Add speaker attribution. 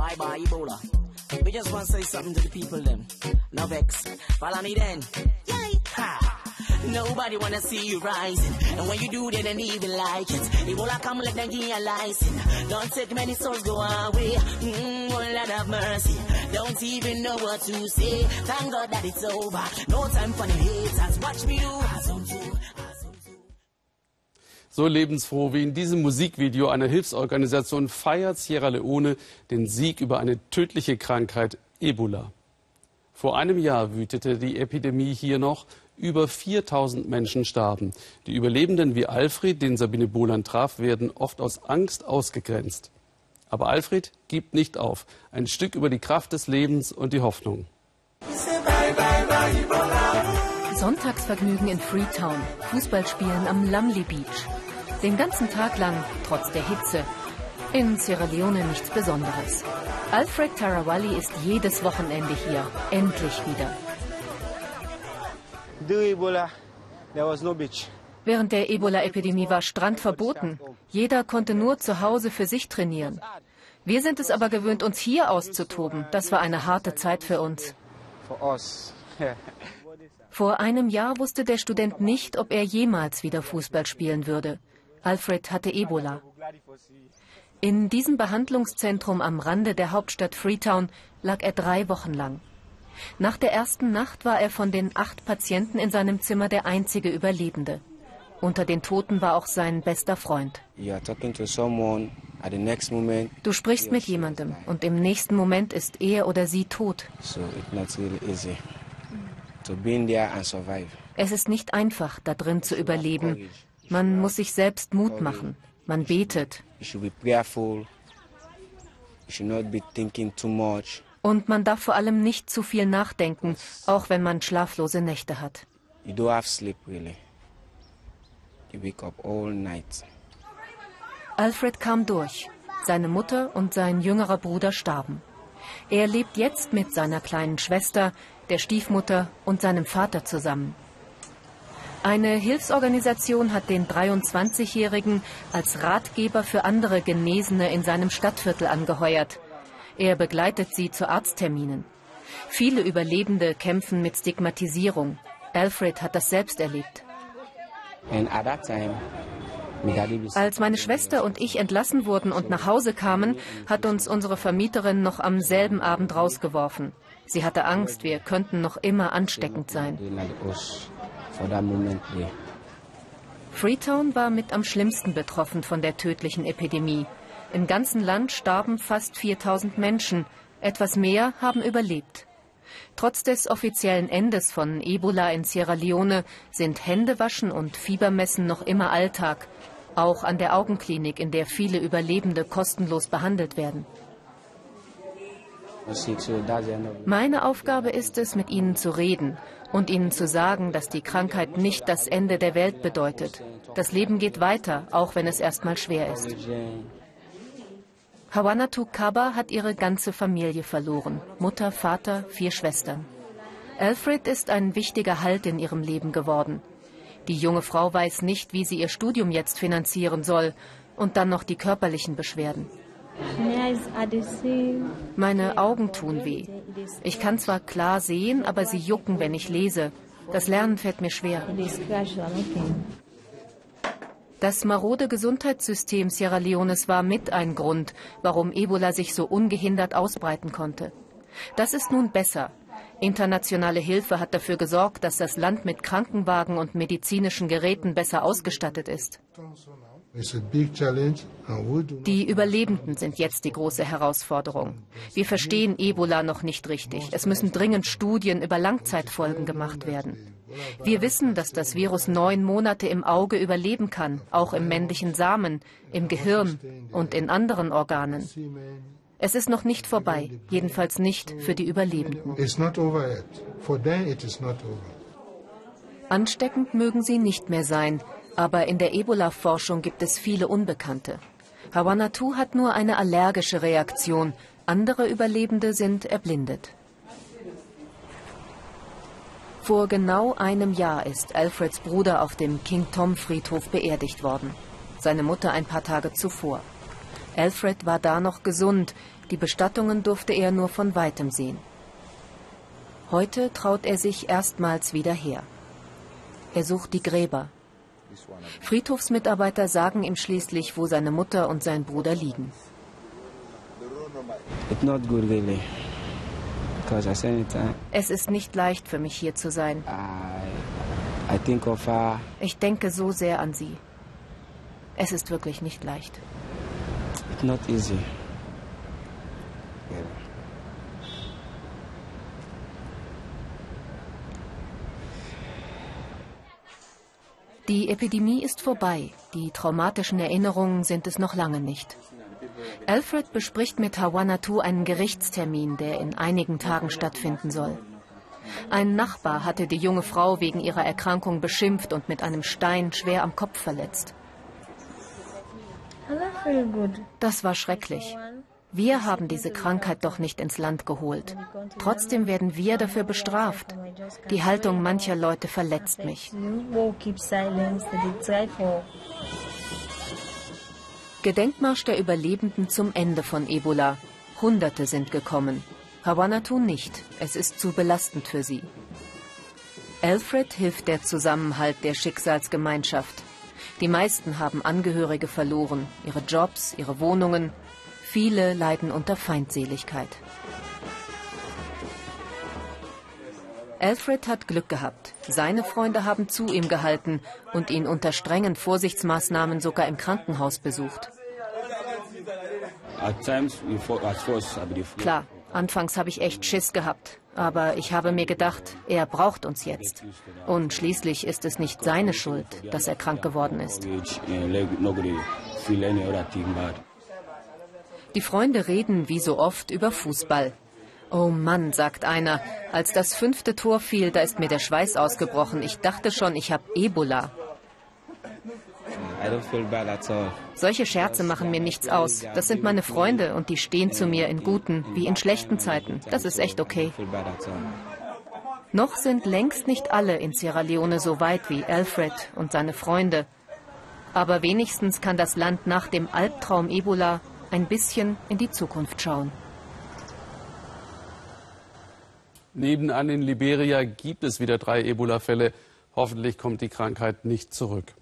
Speaker 1: Bye bye, Ebola. We just want to say something to the people, them. No vex. Follow me then. Yay. Ha. Nobody wanna see you rising. And when you do, they don't even like it. Ebola come, let them give you a license. Don't take many souls go away. Mm, one lot of mercy. Don't even know what to say. Thank God that it's over. No time for the haters. Watch me do. Awesome too.
Speaker 2: So lebensfroh wie in diesem Musikvideo einer Hilfsorganisation feiert Sierra Leone den Sieg über eine tödliche Krankheit Ebola. Vor einem Jahr wütete die Epidemie hier noch. Über 4000 Menschen starben. Die Überlebenden wie Alfred, den Sabine Bohland traf, werden oft aus Angst ausgegrenzt. Aber Alfred gibt nicht auf. Ein Stück über die Kraft des Lebens und die Hoffnung.
Speaker 3: Sonntagsvergnügen in Freetown, Fußballspielen am Lumley Beach. Den ganzen Tag lang, trotz der Hitze. In Sierra Leone nichts Besonderes. Alfred Tarawali ist jedes Wochenende hier, endlich wieder. Während der Ebola-Epidemie war Strand verboten. Jeder konnte nur zu Hause für sich trainieren. Wir sind es aber gewöhnt, uns hier auszutoben. Das war eine harte Zeit für uns. Vor einem Jahr wusste der Student nicht, ob er jemals wieder Fußball spielen würde. Alfred hatte Ebola. In diesem Behandlungszentrum am Rande der Hauptstadt Freetown lag er drei Wochen lang. Nach der ersten Nacht war er von den acht Patienten in seinem Zimmer der einzige Überlebende. Unter den Toten war auch sein bester Freund. Du sprichst mit jemandem und im nächsten Moment ist er oder sie tot. Es ist nicht einfach, da drin zu überleben. Man muss sich selbst Mut machen. Man betet. Und man darf vor allem nicht zu viel nachdenken, auch wenn man schlaflose Nächte hat. Alfred kam durch. Seine Mutter und sein jüngerer Bruder starben. Er lebt jetzt mit seiner kleinen Schwester, der Stiefmutter und seinem Vater zusammen. Eine Hilfsorganisation hat den 23-Jährigen als Ratgeber für andere Genesene in seinem Stadtviertel angeheuert. Er begleitet sie zu Arztterminen. Viele Überlebende kämpfen mit Stigmatisierung. Alfred hat das selbst erlebt. Als meine Schwester und ich entlassen wurden und nach Hause kamen, hat uns unsere Vermieterin noch am selben Abend rausgeworfen. Sie hatte Angst, wir könnten noch immer ansteckend sein. Freetown war mit am schlimmsten betroffen von der tödlichen Epidemie. Im ganzen Land starben fast 4000 Menschen. Etwas mehr haben überlebt. Trotz des offiziellen Endes von Ebola in Sierra Leone sind Händewaschen und Fiebermessen noch immer Alltag, auch an der Augenklinik, in der viele Überlebende kostenlos behandelt werden. Meine Aufgabe ist es, mit ihnen zu reden und ihnen zu sagen, dass die Krankheit nicht das Ende der Welt bedeutet. Das Leben geht weiter, auch wenn es erstmal schwer ist. Hawanatu Kaba hat ihre ganze Familie verloren. Mutter, Vater, vier Schwestern. Alfred ist ein wichtiger Halt in ihrem Leben geworden. Die junge Frau weiß nicht, wie sie ihr Studium jetzt finanzieren soll. Und dann noch die körperlichen Beschwerden. Meine Augen tun weh. Ich kann zwar klar sehen, aber sie jucken, wenn ich lese. Das Lernen fällt mir schwer. Das marode Gesundheitssystem Sierra Leones war mit ein Grund, warum Ebola sich so ungehindert ausbreiten konnte. Das ist nun besser. Internationale Hilfe hat dafür gesorgt, dass das Land mit Krankenwagen und medizinischen Geräten besser ausgestattet ist. Die Überlebenden sind jetzt die große Herausforderung. Wir verstehen Ebola noch nicht richtig. Es müssen dringend Studien über Langzeitfolgen gemacht werden. Wir wissen, dass das Virus neun Monate im Auge überleben kann, auch im männlichen Samen, im Gehirn und in anderen Organen. Es ist noch nicht vorbei, jedenfalls nicht für die Überlebenden. Ansteckend mögen sie nicht mehr sein, aber in der Ebola-Forschung gibt es viele Unbekannte. Hawanatu hat nur eine allergische Reaktion, andere Überlebende sind erblindet. Vor genau einem Jahr ist Alfreds Bruder auf dem King Tom Friedhof beerdigt worden. Seine Mutter ein paar Tage zuvor. Alfred war da noch gesund, die Bestattungen durfte er nur von weitem sehen. Heute traut er sich erstmals wieder her. Er sucht die Gräber. Friedhofsmitarbeiter sagen ihm schließlich, wo seine Mutter und sein Bruder liegen. Es ist nicht leicht für mich hier zu sein. Ich denke so sehr an sie. Es ist wirklich nicht leicht.
Speaker 4: Not easy.
Speaker 3: Die Epidemie ist vorbei. Die traumatischen Erinnerungen sind es noch lange nicht. Alfred bespricht mit Hawanatu einen Gerichtstermin, der in einigen Tagen stattfinden soll. Ein Nachbar hatte die junge Frau wegen ihrer Erkrankung beschimpft und mit einem Stein schwer am Kopf verletzt. Das war schrecklich. Wir haben diese Krankheit doch nicht ins Land geholt. Trotzdem werden wir dafür bestraft. Die Haltung mancher Leute verletzt mich. Gedenkmarsch der Überlebenden zum Ende von Ebola. Hunderte sind gekommen. Hawanatu nicht. Es ist zu belastend für sie. Alfred hilft der Zusammenhalt der Schicksalsgemeinschaft. Die meisten haben Angehörige verloren, ihre Jobs, ihre Wohnungen, Viele leiden unter Feindseligkeit. Alfred hat Glück gehabt. Seine Freunde haben zu ihm gehalten und ihn unter strengen Vorsichtsmaßnahmen sogar im Krankenhaus besucht. Klar, anfangs habe ich echt Schiss gehabt. Aber ich habe mir gedacht, er braucht uns jetzt. Und schließlich ist es nicht seine Schuld, dass er krank geworden ist. Die Freunde reden wie so oft über Fußball. Oh Mann, sagt einer, als das fünfte Tor fiel, da ist mir der Schweiß ausgebrochen. Ich dachte schon, ich habe Ebola. Solche Scherze machen mir nichts aus. Das sind meine Freunde und die stehen zu mir in guten wie in schlechten Zeiten. Das ist echt okay. Noch sind längst nicht alle in Sierra Leone so weit wie Alfred und seine Freunde. Aber wenigstens kann das Land nach dem Albtraum Ebola ein bisschen in die Zukunft schauen.
Speaker 2: Nebenan in Liberia gibt es wieder drei Ebola-Fälle. Hoffentlich kommt die Krankheit nicht zurück.